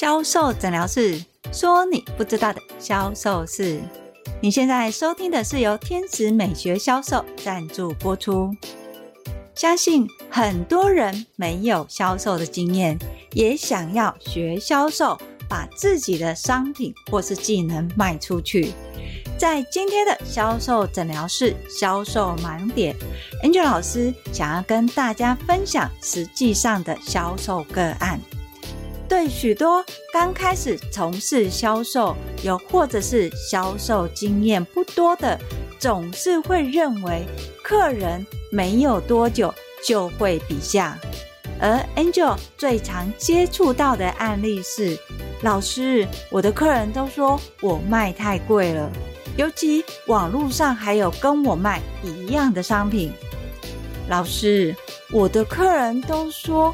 销售诊疗室说：“你不知道的销售事。”你现在收听的是由天使美学销售赞助播出。相信很多人没有销售的经验，也想要学销售，把自己的商品或是技能卖出去。在今天的销售诊疗室销售盲点，Angel 老师想要跟大家分享实际上的销售个案。对许多刚开始从事销售，又或者是销售经验不多的，总是会认为客人没有多久就会比价。而 Angel 最常接触到的案例是：老师，我的客人都说我卖太贵了，尤其网络上还有跟我卖一样的商品。老师，我的客人都说。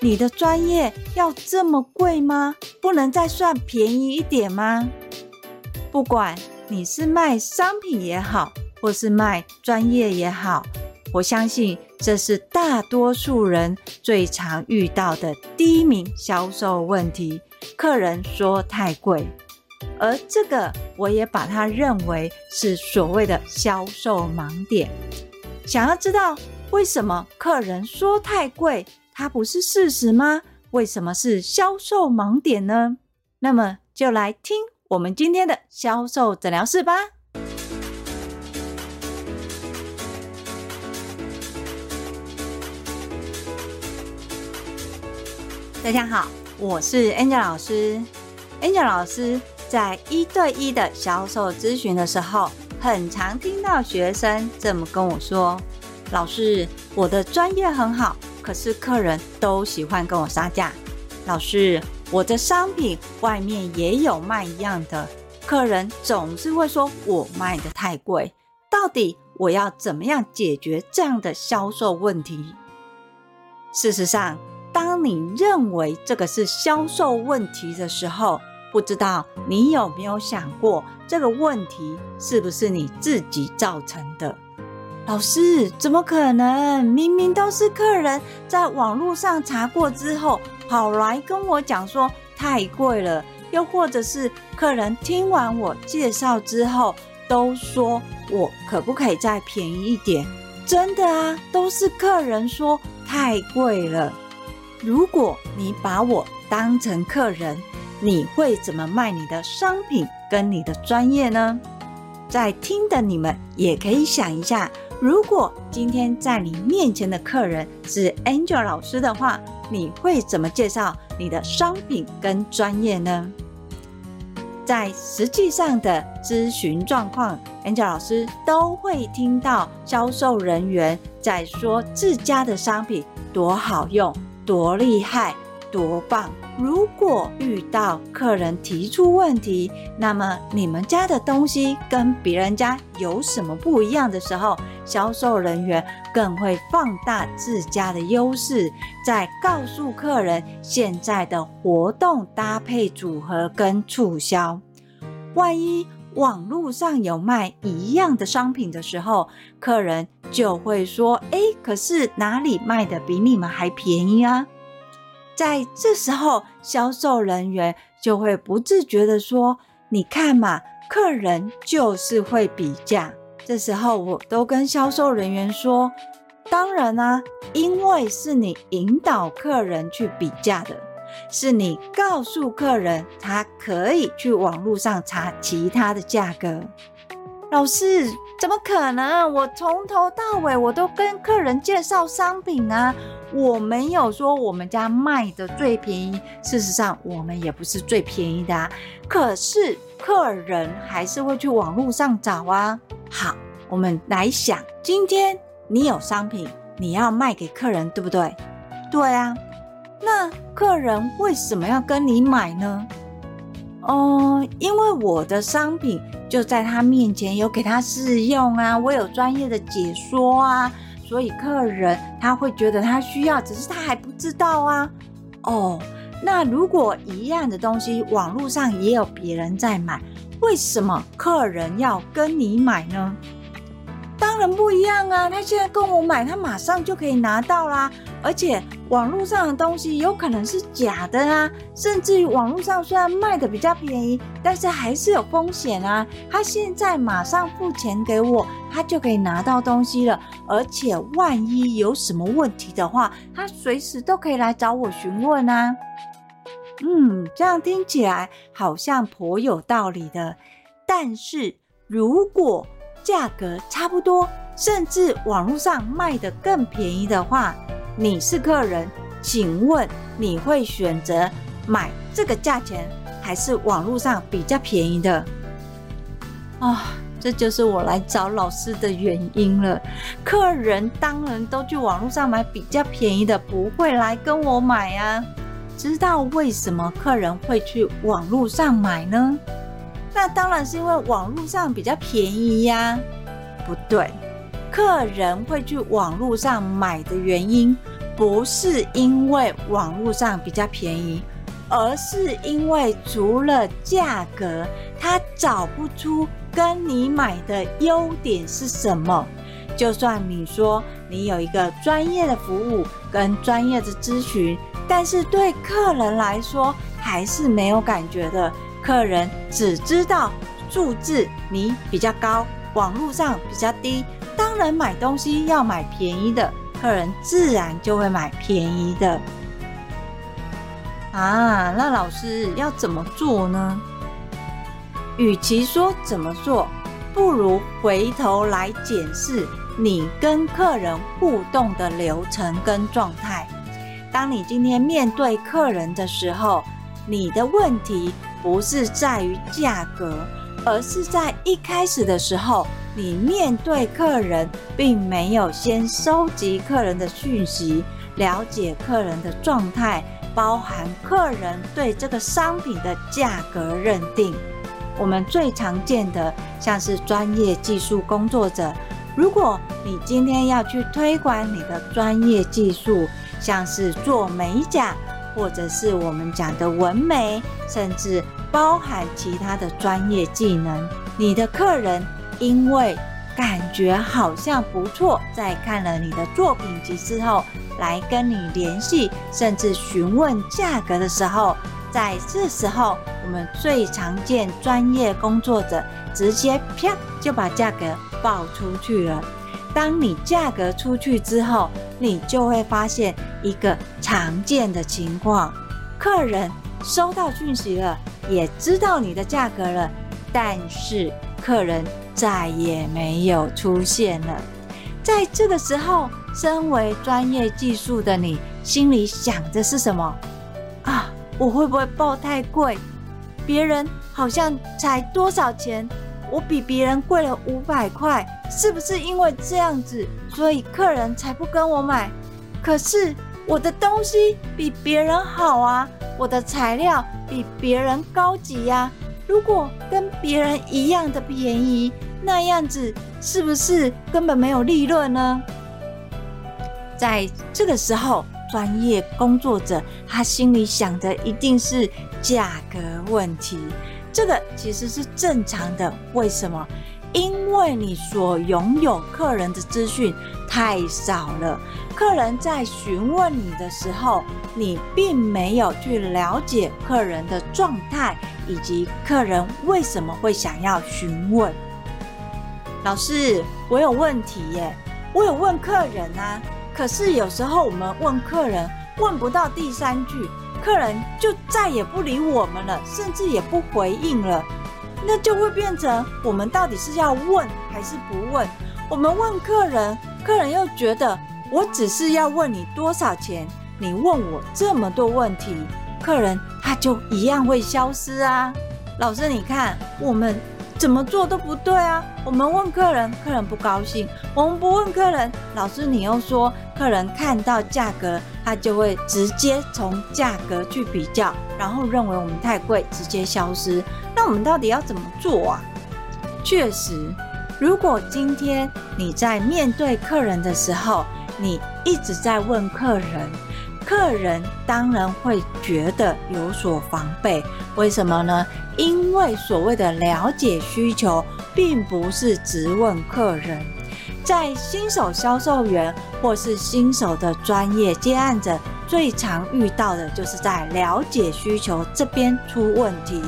你的专业要这么贵吗？不能再算便宜一点吗？不管你是卖商品也好，或是卖专业也好，我相信这是大多数人最常遇到的第一名销售问题。客人说太贵，而这个我也把它认为是所谓的销售盲点。想要知道为什么客人说太贵？它不是事实吗？为什么是销售盲点呢？那么就来听我们今天的销售诊疗室吧。大家好，我是 Angel 老师。Angel 老师在一对一的销售咨询的时候，很常听到学生这么跟我说：“老师，我的专业很好。”可是客人都喜欢跟我杀价，老师，我的商品外面也有卖一样的，客人总是会说我卖的太贵，到底我要怎么样解决这样的销售问题？事实上，当你认为这个是销售问题的时候，不知道你有没有想过，这个问题是不是你自己造成的？老师，怎么可能？明明都是客人在网络上查过之后，跑来跟我讲说太贵了，又或者是客人听完我介绍之后，都说我可不可以再便宜一点？真的啊，都是客人说太贵了。如果你把我当成客人，你会怎么卖你的商品跟你的专业呢？在听的你们也可以想一下。如果今天在你面前的客人是 Angel 老师的话，你会怎么介绍你的商品跟专业呢？在实际上的咨询状况，Angel 老师都会听到销售人员在说自家的商品多好用、多厉害、多棒。如果遇到客人提出问题，那么你们家的东西跟别人家有什么不一样的时候，销售人员更会放大自家的优势，再告诉客人现在的活动搭配组合跟促销。万一网络上有卖一样的商品的时候，客人就会说：“哎，可是哪里卖的比你们还便宜啊？”在这时候，销售人员就会不自觉的说：“你看嘛，客人就是会比价。”这时候，我都跟销售人员说：“当然啊，因为是你引导客人去比价的，是你告诉客人他可以去网络上查其他的价格。”老师，怎么可能？我从头到尾我都跟客人介绍商品啊。我没有说我们家卖的最便宜，事实上我们也不是最便宜的啊。可是客人还是会去网络上找啊。好，我们来想，今天你有商品，你要卖给客人，对不对？对啊。那客人为什么要跟你买呢？哦、因为我的商品就在他面前有给他试用啊，我有专业的解说啊。所以客人他会觉得他需要，只是他还不知道啊。哦，那如果一样的东西网络上也有别人在买，为什么客人要跟你买呢？当然不一样啊！他现在跟我买，他马上就可以拿到啦。而且网络上的东西有可能是假的啊，甚至于网络上虽然卖的比较便宜，但是还是有风险啊。他现在马上付钱给我，他就可以拿到东西了。而且万一有什么问题的话，他随时都可以来找我询问啊。嗯，这样听起来好像颇有道理的。但是如果价格差不多，甚至网络上卖得更便宜的话，你是客人，请问你会选择买这个价钱，还是网络上比较便宜的？啊、这就是我来找老师的原因了。客人当然都去网络上买比较便宜的，不会来跟我买啊。知道为什么客人会去网络上买呢？那当然是因为网络上比较便宜呀。不对，客人会去网络上买的原因，不是因为网络上比较便宜，而是因为除了价格，他找不出跟你买的优点是什么。就算你说你有一个专业的服务跟专业的咨询，但是对客人来说还是没有感觉的。客人只知道数字你比较高，网络上比较低，当然买东西要买便宜的，客人自然就会买便宜的。啊，那老师要怎么做呢？与其说怎么做，不如回头来检视你跟客人互动的流程跟状态。当你今天面对客人的时候，你的问题。不是在于价格，而是在一开始的时候，你面对客人，并没有先收集客人的讯息，了解客人的状态，包含客人对这个商品的价格认定。我们最常见的，像是专业技术工作者，如果你今天要去推广你的专业技术，像是做美甲。或者是我们讲的纹眉，甚至包含其他的专业技能。你的客人因为感觉好像不错，在看了你的作品集之后，来跟你联系，甚至询问价格的时候，在这时候，我们最常见专业工作者直接啪就把价格报出去了。当你价格出去之后，你就会发现一个常见的情况：客人收到讯息了，也知道你的价格了，但是客人再也没有出现了。在这个时候，身为专业技术的你，心里想的是什么？啊，我会不会报太贵？别人好像才多少钱？我比别人贵了五百块，是不是因为这样子，所以客人才不跟我买？可是我的东西比别人好啊，我的材料比别人高级呀。如果跟别人一样的便宜，那样子是不是根本没有利润呢？在这个时候，专业工作者他心里想的一定是价格问题。这个其实是正常的，为什么？因为你所拥有客人的资讯太少了。客人在询问你的时候，你并没有去了解客人的状态，以及客人为什么会想要询问。老师，我有问题耶，我有问客人啊，可是有时候我们问客人，问不到第三句。客人就再也不理我们了，甚至也不回应了，那就会变成我们到底是要问还是不问？我们问客人，客人又觉得我只是要问你多少钱，你问我这么多问题，客人他就一样会消失啊。老师，你看我们。怎么做都不对啊！我们问客人，客人不高兴；我们不问客人，老师你又说客人看到价格，他就会直接从价格去比较，然后认为我们太贵，直接消失。那我们到底要怎么做啊？确实，如果今天你在面对客人的时候，你一直在问客人。客人当然会觉得有所防备，为什么呢？因为所谓的了解需求，并不是直问客人。在新手销售员或是新手的专业接案者，最常遇到的就是在了解需求这边出问题。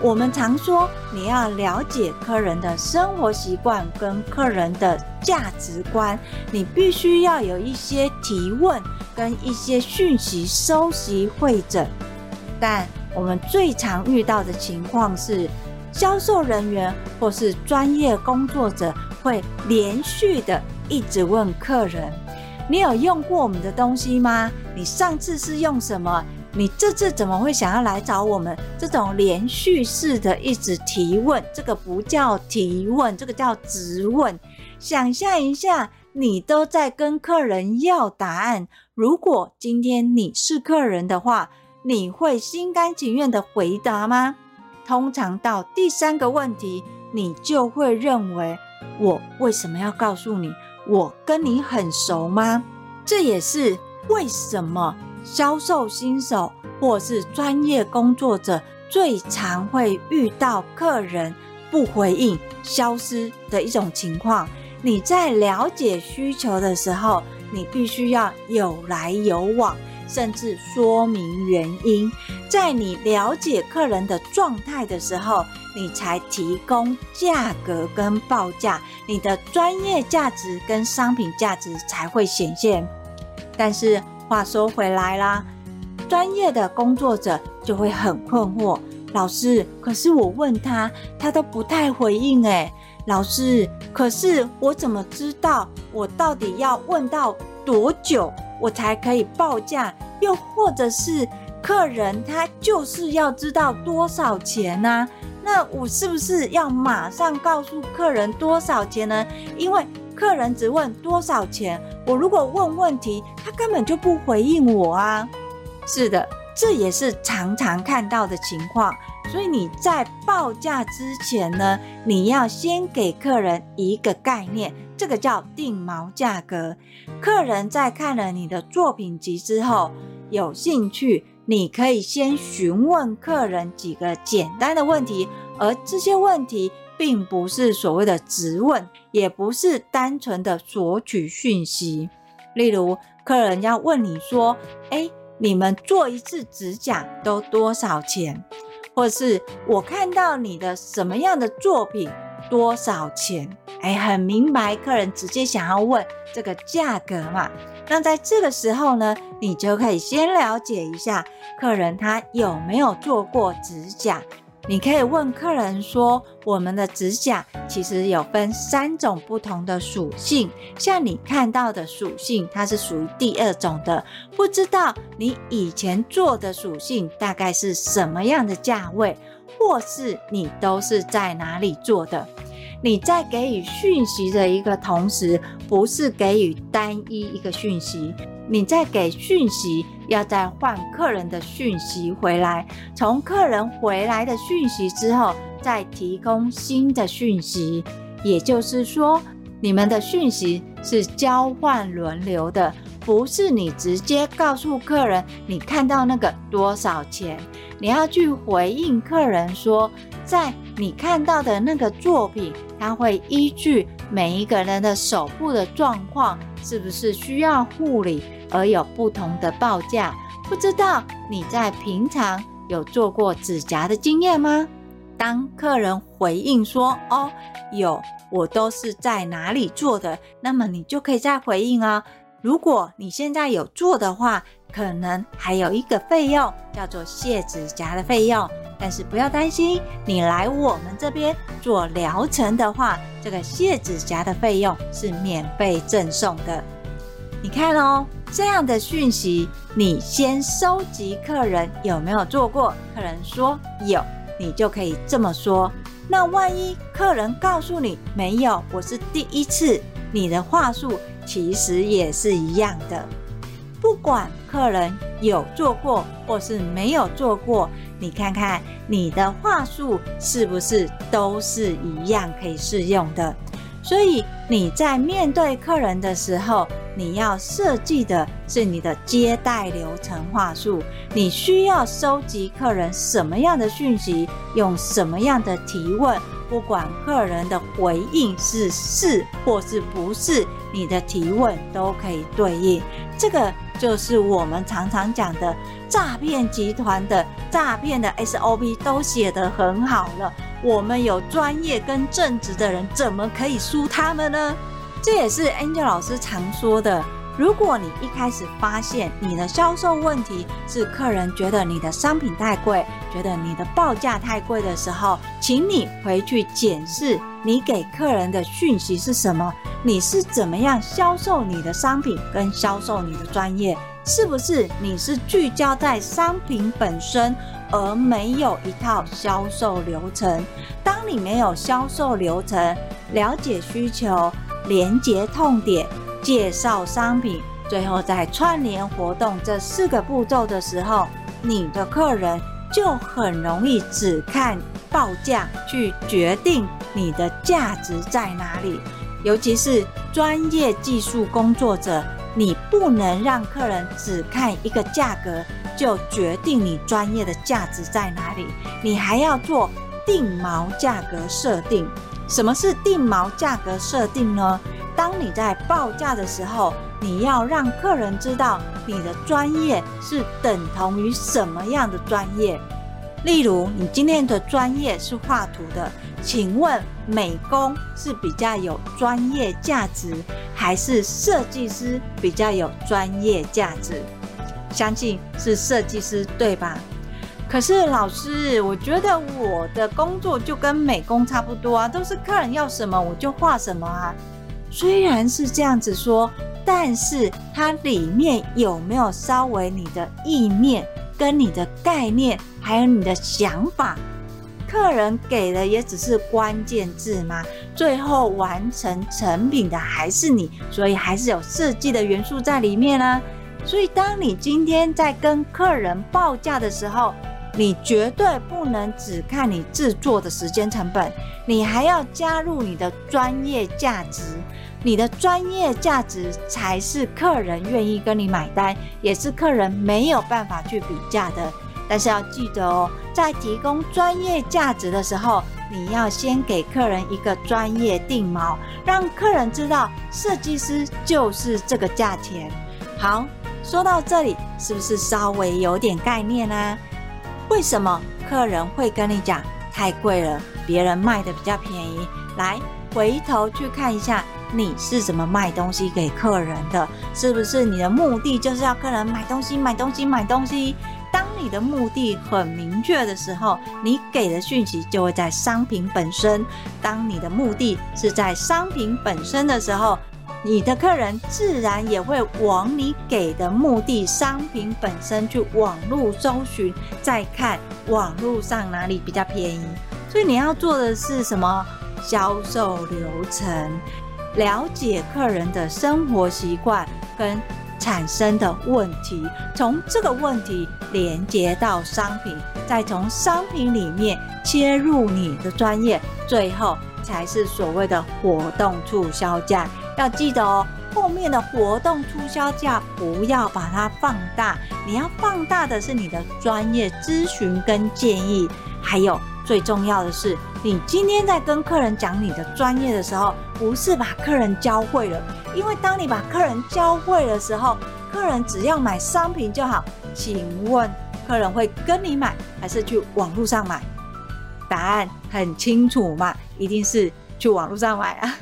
我们常说，你要了解客人的生活习惯跟客人的价值观，你必须要有一些提问跟一些讯息收集会诊。但我们最常遇到的情况是，销售人员或是专业工作者会连续的一直问客人：“你有用过我们的东西吗？你上次是用什么？你这次怎么会想要来找我们？”这种连续式的一直提问，这个不叫提问，这个叫质问。想象一下，你都在跟客人要答案。如果今天你是客人的话，你会心甘情愿的回答吗？通常到第三个问题，你就会认为，我为什么要告诉你？我跟你很熟吗？这也是为什么销售新手或是专业工作者最常会遇到客人不回应、消失的一种情况。你在了解需求的时候，你必须要有来有往。甚至说明原因，在你了解客人的状态的时候，你才提供价格跟报价，你的专业价值跟商品价值才会显现。但是话说回来啦，专业的工作者就会很困惑，老师，可是我问他，他都不太回应诶。老师，可是我怎么知道我到底要问到多久？我才可以报价，又或者是客人他就是要知道多少钱呢？那我是不是要马上告诉客人多少钱呢？因为客人只问多少钱，我如果问问题，他根本就不回应我啊。是的，这也是常常看到的情况。所以你在报价之前呢，你要先给客人一个概念，这个叫定锚价格。客人在看了你的作品集之后，有兴趣，你可以先询问客人几个简单的问题，而这些问题并不是所谓的质问，也不是单纯的索取讯息。例如，客人要问你说：“诶，你们做一次指甲都多少钱？”或是我看到你的什么样的作品，多少钱？哎，很明白，客人直接想要问这个价格嘛。那在这个时候呢，你就可以先了解一下客人他有没有做过指甲。你可以问客人说：“我们的指甲其实有分三种不同的属性，像你看到的属性，它是属于第二种的。不知道你以前做的属性大概是什么样的价位，或是你都是在哪里做的？你在给予讯息的一个同时，不是给予单一一个讯息。”你在给讯息，要再换客人的讯息回来，从客人回来的讯息之后，再提供新的讯息。也就是说，你们的讯息是交换轮流的，不是你直接告诉客人你看到那个多少钱，你要去回应客人说，在你看到的那个作品，他会依据每一个人的手部的状况，是不是需要护理。而有不同的报价，不知道你在平常有做过指甲的经验吗？当客人回应说：“哦，有，我都是在哪里做的。”那么你就可以再回应哦。如果你现在有做的话，可能还有一个费用叫做卸指甲的费用，但是不要担心，你来我们这边做疗程的话，这个卸指甲的费用是免费赠送的。你看哦，这样的讯息，你先收集客人有没有做过，客人说有，你就可以这么说。那万一客人告诉你没有，我是第一次，你的话术其实也是一样的。不管客人有做过或是没有做过，你看看你的话术是不是都是一样可以适用的。所以你在面对客人的时候，你要设计的是你的接待流程话术，你需要收集客人什么样的讯息，用什么样的提问，不管客人的回应是是或是不是，你的提问都可以对应。这个就是我们常常讲的诈骗集团的诈骗的 SOP 都写得很好了。我们有专业跟正直的人，怎么可以输他们呢？这也是 Angel 老师常说的。如果你一开始发现你的销售问题是客人觉得你的商品太贵，觉得你的报价太贵的时候，请你回去检视你给客人的讯息是什么，你是怎么样销售你的商品跟销售你的专业，是不是你是聚焦在商品本身，而没有一套销售流程？当你没有销售流程，了解需求，连接痛点。介绍商品，最后再串联活动这四个步骤的时候，你的客人就很容易只看报价去决定你的价值在哪里。尤其是专业技术工作者，你不能让客人只看一个价格就决定你专业的价值在哪里，你还要做定毛价格设定。什么是定毛价格设定呢？当你在报价的时候，你要让客人知道你的专业是等同于什么样的专业。例如，你今天的专业是画图的，请问美工是比较有专业价值，还是设计师比较有专业价值？相信是设计师，对吧？可是老师，我觉得我的工作就跟美工差不多啊，都是客人要什么我就画什么啊。虽然是这样子说，但是它里面有没有稍微你的意念、跟你的概念，还有你的想法？客人给的也只是关键字吗？最后完成成品的还是你，所以还是有设计的元素在里面呢、所以当你今天在跟客人报价的时候，你绝对不能只看你制作的时间成本，你还要加入你的专业价值。你的专业价值才是客人愿意跟你买单，也是客人没有办法去比价的。但是要记得哦，在提供专业价值的时候，你要先给客人一个专业定锚，让客人知道设计师就是这个价钱。好，说到这里，是不是稍微有点概念呢？为什么客人会跟你讲太贵了？别人卖的比较便宜。来，回头去看一下。你是怎么卖东西给客人的？是不是你的目的就是要客人买东西、买东西、买东西？当你的目的很明确的时候，你给的讯息就会在商品本身。当你的目的是在商品本身的时候，你的客人自然也会往你给的目的商品本身去网络搜寻，再看网络上哪里比较便宜。所以你要做的是什么？销售流程。了解客人的生活习惯跟产生的问题，从这个问题连接到商品，再从商品里面切入你的专业，最后才是所谓的活动促销价。要记得哦，后面的活动促销价不要把它放大，你要放大的是你的专业咨询跟建议，还有。最重要的是，你今天在跟客人讲你的专业的时候，不是把客人教会了，因为当你把客人教会的时候，客人只要买商品就好。请问，客人会跟你买，还是去网络上买？答案很清楚嘛，一定是去网络上买啊。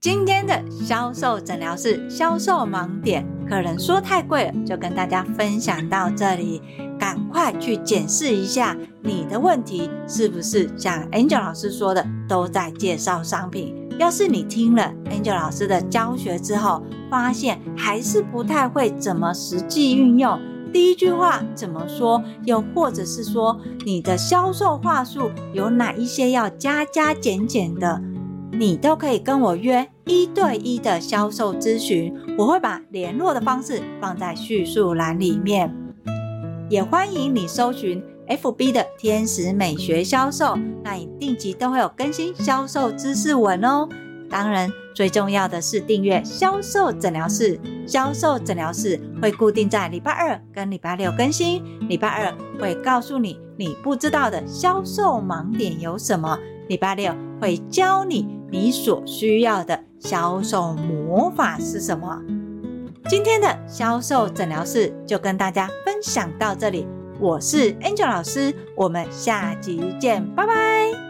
今天的销售诊疗室销售盲点，客人说太贵了，就跟大家分享到这里。赶快去检视一下你的问题是不是像 Angel 老师说的都在介绍商品。要是你听了 Angel 老师的教学之后，发现还是不太会怎么实际运用，第一句话怎么说，又或者是说你的销售话术有哪一些要加加减减的，你都可以跟我约一对一的销售咨询，我会把联络的方式放在叙述栏里面。也欢迎你搜寻 FB 的天使美学销售，那你定期都会有更新销售知识文哦。当然，最重要的是订阅销售诊疗室。销售诊疗室会固定在礼拜二跟礼拜六更新。礼拜二会告诉你你不知道的销售盲点有什么？礼拜六会教你你所需要的销售魔法是什么？今天的销售诊疗室就跟大家分享到这里。我是 Angel 老师，我们下集见，拜拜。